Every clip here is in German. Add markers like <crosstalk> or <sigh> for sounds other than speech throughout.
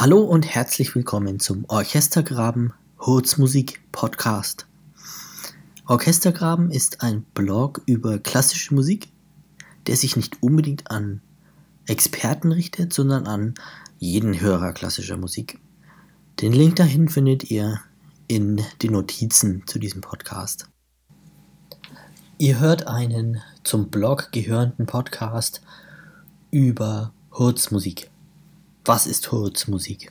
Hallo und herzlich willkommen zum Orchestergraben Hurzmusik Podcast. Orchestergraben ist ein Blog über klassische Musik, der sich nicht unbedingt an Experten richtet, sondern an jeden Hörer klassischer Musik. Den Link dahin findet ihr in den Notizen zu diesem Podcast. Ihr hört einen zum Blog gehörenden Podcast über Hurzmusik. Was ist Hurzmusik?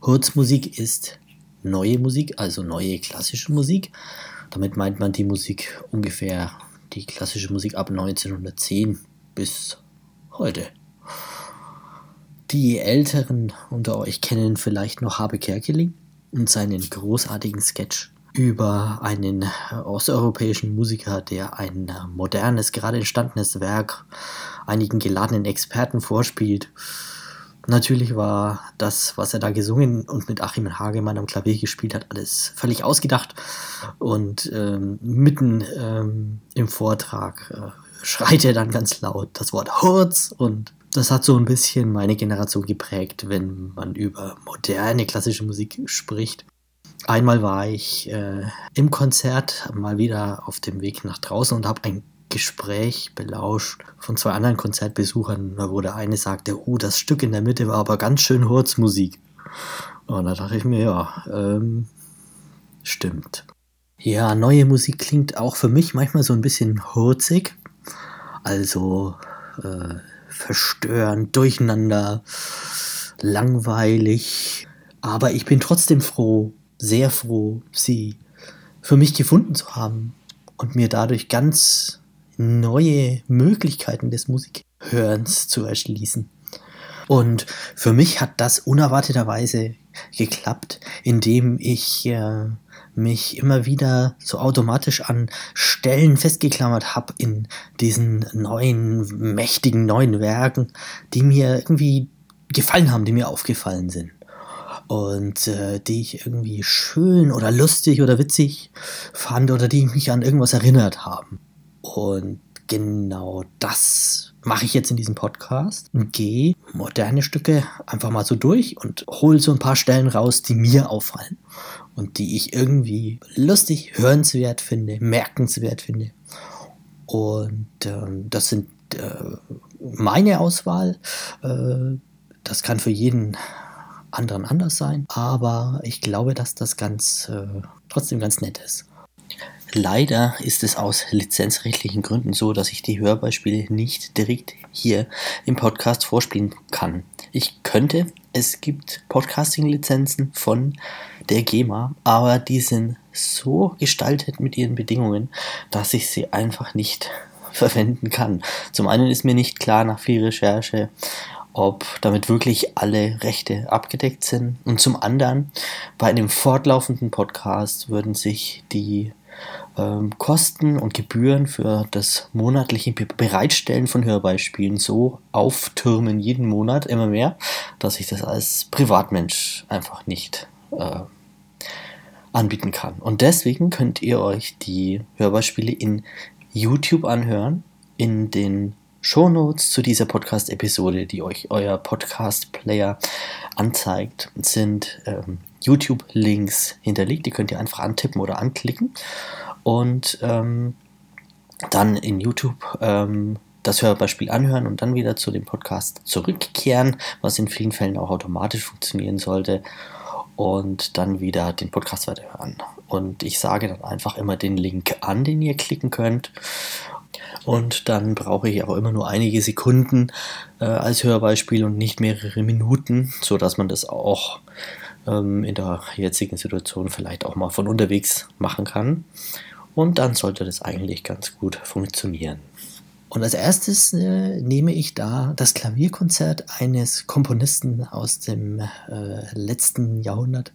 Hurzmusik ist neue Musik, also neue klassische Musik. Damit meint man die Musik ungefähr, die klassische Musik ab 1910 bis heute. Die Älteren unter euch kennen vielleicht noch Habe Kerkeling und seinen großartigen Sketch über einen osteuropäischen Musiker, der ein modernes, gerade entstandenes Werk einigen geladenen Experten vorspielt. Natürlich war das, was er da gesungen und mit Achim Hagemann am Klavier gespielt hat, alles völlig ausgedacht. Und ähm, mitten ähm, im Vortrag äh, schreit er dann ganz laut das Wort Hurz und das hat so ein bisschen meine Generation geprägt, wenn man über moderne klassische Musik spricht. Einmal war ich äh, im Konzert mal wieder auf dem Weg nach draußen und habe ein Gespräch belauscht von zwei anderen Konzertbesuchern, wo der eine sagte, oh, das Stück in der Mitte war aber ganz schön Hurzmusik. Und da dachte ich mir, ja, ähm, stimmt. Ja, neue Musik klingt auch für mich manchmal so ein bisschen hurzig. Also äh, verstörend, durcheinander, langweilig. Aber ich bin trotzdem froh, sehr froh, sie für mich gefunden zu haben und mir dadurch ganz neue Möglichkeiten des Musikhörens zu erschließen. Und für mich hat das unerwarteterweise geklappt, indem ich äh, mich immer wieder so automatisch an Stellen festgeklammert habe in diesen neuen, mächtigen neuen Werken, die mir irgendwie gefallen haben, die mir aufgefallen sind und äh, die ich irgendwie schön oder lustig oder witzig fand oder die mich an irgendwas erinnert haben. Und genau das mache ich jetzt in diesem Podcast gehe moderne Stücke einfach mal so durch und hole so ein paar Stellen raus, die mir auffallen und die ich irgendwie lustig, hörenswert finde, merkenswert finde. Und ähm, das sind äh, meine Auswahl. Äh, das kann für jeden anderen anders sein. Aber ich glaube, dass das ganz äh, trotzdem ganz nett ist. Leider ist es aus lizenzrechtlichen Gründen so, dass ich die Hörbeispiele nicht direkt hier im Podcast vorspielen kann. Ich könnte, es gibt Podcasting-Lizenzen von der GEMA, aber die sind so gestaltet mit ihren Bedingungen, dass ich sie einfach nicht <laughs> verwenden kann. Zum einen ist mir nicht klar nach viel Recherche, ob damit wirklich alle Rechte abgedeckt sind. Und zum anderen, bei einem fortlaufenden Podcast würden sich die ähm, Kosten und Gebühren für das monatliche Bereitstellen von Hörbeispielen so auftürmen jeden Monat immer mehr, dass ich das als Privatmensch einfach nicht äh, anbieten kann. Und deswegen könnt ihr euch die Hörbeispiele in YouTube anhören, in den Shownotes zu dieser Podcast-Episode, die euch euer Podcast-Player anzeigt, sind ähm, YouTube-Links hinterlegt. Die könnt ihr einfach antippen oder anklicken und ähm, dann in YouTube ähm, das Hörbeispiel anhören und dann wieder zu dem Podcast zurückkehren, was in vielen Fällen auch automatisch funktionieren sollte und dann wieder den Podcast weiterhören. Und ich sage dann einfach immer den Link an, den ihr klicken könnt und dann brauche ich auch immer nur einige Sekunden äh, als Hörbeispiel und nicht mehrere Minuten, sodass man das auch ähm, in der jetzigen Situation vielleicht auch mal von unterwegs machen kann. Und dann sollte das eigentlich ganz gut funktionieren. Und als erstes äh, nehme ich da das Klavierkonzert eines Komponisten aus dem äh, letzten Jahrhundert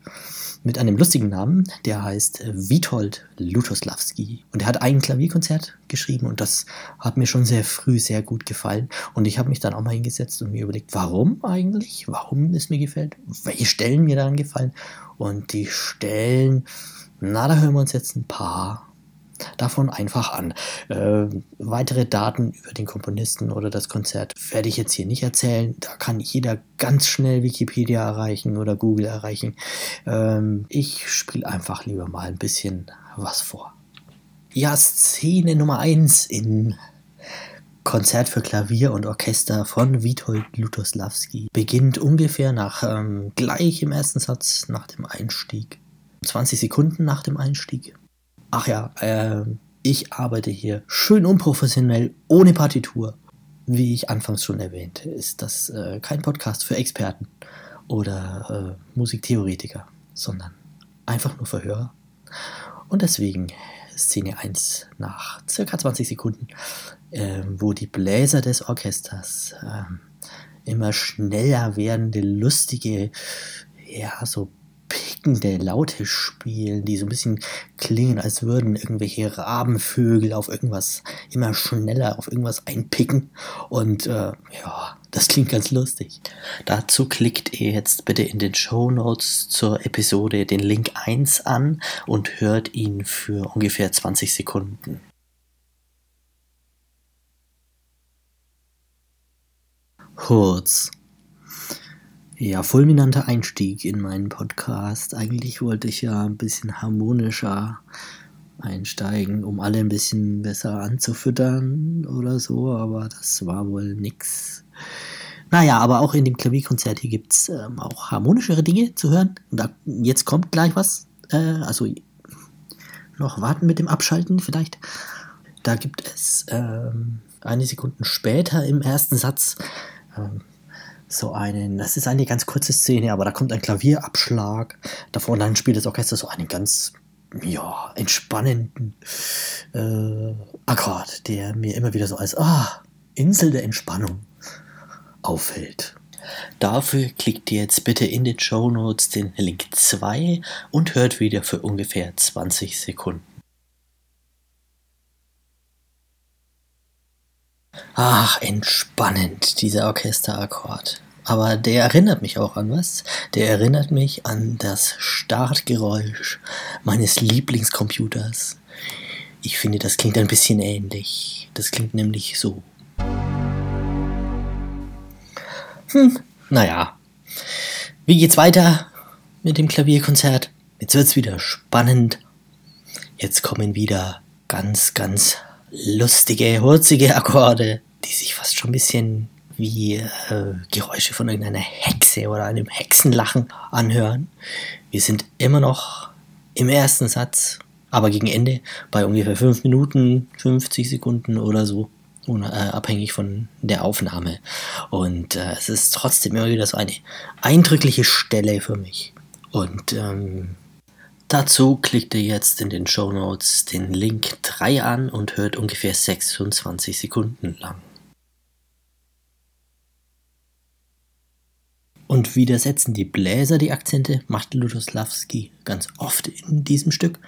mit einem lustigen Namen. Der heißt Witold Lutosławski. Und er hat ein Klavierkonzert geschrieben und das hat mir schon sehr früh sehr gut gefallen. Und ich habe mich dann auch mal hingesetzt und mir überlegt, warum eigentlich? Warum es mir gefällt? Welche Stellen mir daran gefallen? Und die Stellen, na, da hören wir uns jetzt ein paar davon einfach an. Äh, weitere Daten über den Komponisten oder das Konzert werde ich jetzt hier nicht erzählen. Da kann jeder ganz schnell Wikipedia erreichen oder Google erreichen. Ähm, ich spiele einfach lieber mal ein bisschen was vor. Ja, Szene Nummer 1 in Konzert für Klavier und Orchester von Witold Lutoslawski beginnt ungefähr nach ähm, gleich im ersten Satz nach dem Einstieg. 20 Sekunden nach dem Einstieg. Ach ja, äh, ich arbeite hier schön unprofessionell, ohne Partitur. Wie ich anfangs schon erwähnte, ist das äh, kein Podcast für Experten oder äh, Musiktheoretiker, sondern einfach nur für Hörer. Und deswegen Szene 1 nach circa 20 Sekunden, äh, wo die Bläser des Orchesters äh, immer schneller werdende, lustige, ja, so pickende Laute spielen, die so ein bisschen klingen, als würden irgendwelche Rabenvögel auf irgendwas immer schneller auf irgendwas einpicken. Und äh, ja, das klingt ganz lustig. Dazu klickt ihr jetzt bitte in den Show Notes zur Episode den Link 1 an und hört ihn für ungefähr 20 Sekunden. Kurz. Ja, fulminanter Einstieg in meinen Podcast. Eigentlich wollte ich ja ein bisschen harmonischer einsteigen, um alle ein bisschen besser anzufüttern oder so, aber das war wohl nix. Naja, aber auch in dem Klavierkonzert hier gibt es ähm, auch harmonischere Dinge zu hören. Da, jetzt kommt gleich was. Äh, also noch warten mit dem Abschalten vielleicht. Da gibt es ähm, eine Sekunde später im ersten Satz ähm, so einen, das ist eine ganz kurze Szene, aber da kommt ein Klavierabschlag davor dann spielt das Orchester so einen ganz, ja, entspannenden äh, Akkord, der mir immer wieder so als, ah, Insel der Entspannung auffällt. Dafür klickt ihr jetzt bitte in den Show Notes den Link 2 und hört wieder für ungefähr 20 Sekunden. Ach, entspannend, dieser Orchesterakkord. Aber der erinnert mich auch an was? Der erinnert mich an das Startgeräusch meines Lieblingscomputers. Ich finde, das klingt ein bisschen ähnlich. Das klingt nämlich so. Hm, naja. Wie geht's weiter mit dem Klavierkonzert? Jetzt wird's wieder spannend. Jetzt kommen wieder ganz, ganz lustige, hurzige Akkorde, die sich fast schon ein bisschen wie äh, Geräusche von irgendeiner Hexe oder einem Hexenlachen anhören. Wir sind immer noch im ersten Satz, aber gegen Ende bei ungefähr 5 Minuten, 50 Sekunden oder so unabhängig von der Aufnahme. Und äh, es ist trotzdem immer wieder so eine eindrückliche Stelle für mich. Und ähm, dazu klickt ihr jetzt in den Show Notes den Link 3 an und hört ungefähr 26 Sekunden lang. Und wieder setzen die Bläser die Akzente, macht Lutoslawski ganz oft in diesem Stück,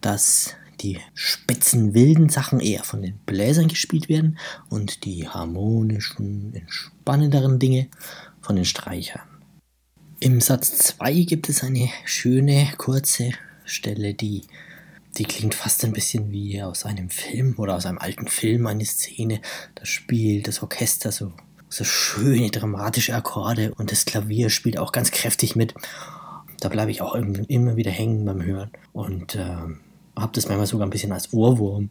dass die spitzen, wilden Sachen eher von den Bläsern gespielt werden und die harmonischen, entspannenderen Dinge von den Streichern. Im Satz 2 gibt es eine schöne, kurze Stelle, die, die klingt fast ein bisschen wie aus einem Film oder aus einem alten Film, eine Szene. Da spielt das Orchester so, so schöne, dramatische Akkorde und das Klavier spielt auch ganz kräftig mit. Da bleibe ich auch immer wieder hängen beim Hören. Und ähm, habe das manchmal sogar ein bisschen als Ohrwurm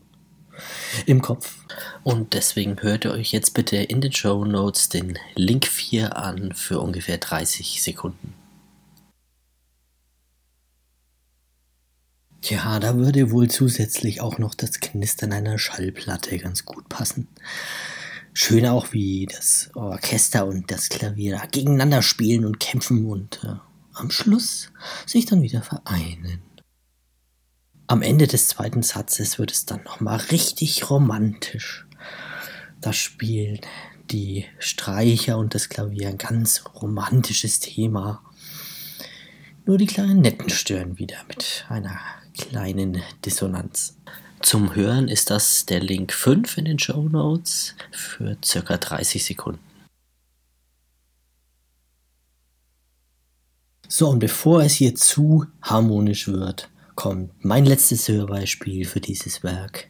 im Kopf. Und deswegen hört ihr euch jetzt bitte in den Show Notes den Link 4 an für ungefähr 30 Sekunden. Ja, da würde wohl zusätzlich auch noch das Knistern einer Schallplatte ganz gut passen. Schön auch, wie das Orchester und das Klavier da gegeneinander spielen und kämpfen und äh, am Schluss sich dann wieder vereinen. Am Ende des zweiten Satzes wird es dann nochmal richtig romantisch. Da spielen die Streicher und das Klavier ein ganz romantisches Thema. Nur die Klarinetten stören wieder mit einer kleinen Dissonanz. Zum Hören ist das der Link 5 in den Show Notes für circa 30 Sekunden. So, und bevor es hier zu harmonisch wird, kommt mein letztes Hörbeispiel für dieses Werk.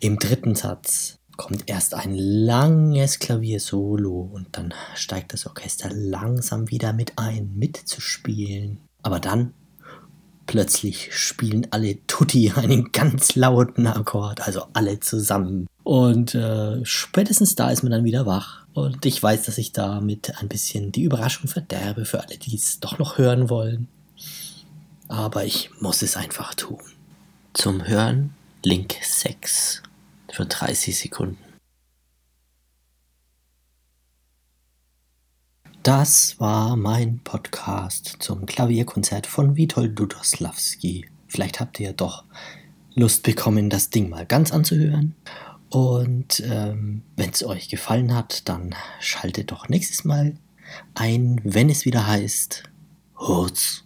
Im dritten Satz kommt erst ein langes Klaviersolo und dann steigt das Orchester langsam wieder mit ein, mitzuspielen. Aber dann plötzlich spielen alle Tutti einen ganz lauten Akkord, also alle zusammen. Und äh, spätestens da ist man dann wieder wach. Und ich weiß, dass ich damit ein bisschen die Überraschung verderbe für alle, die es doch noch hören wollen. Aber ich muss es einfach tun. Zum Hören Link 6 für 30 Sekunden. Das war mein Podcast zum Klavierkonzert von Witold Dudoslawski. Vielleicht habt ihr doch Lust bekommen, das Ding mal ganz anzuhören. Und ähm, wenn es euch gefallen hat, dann schaltet doch nächstes Mal ein, wenn es wieder heißt Hurz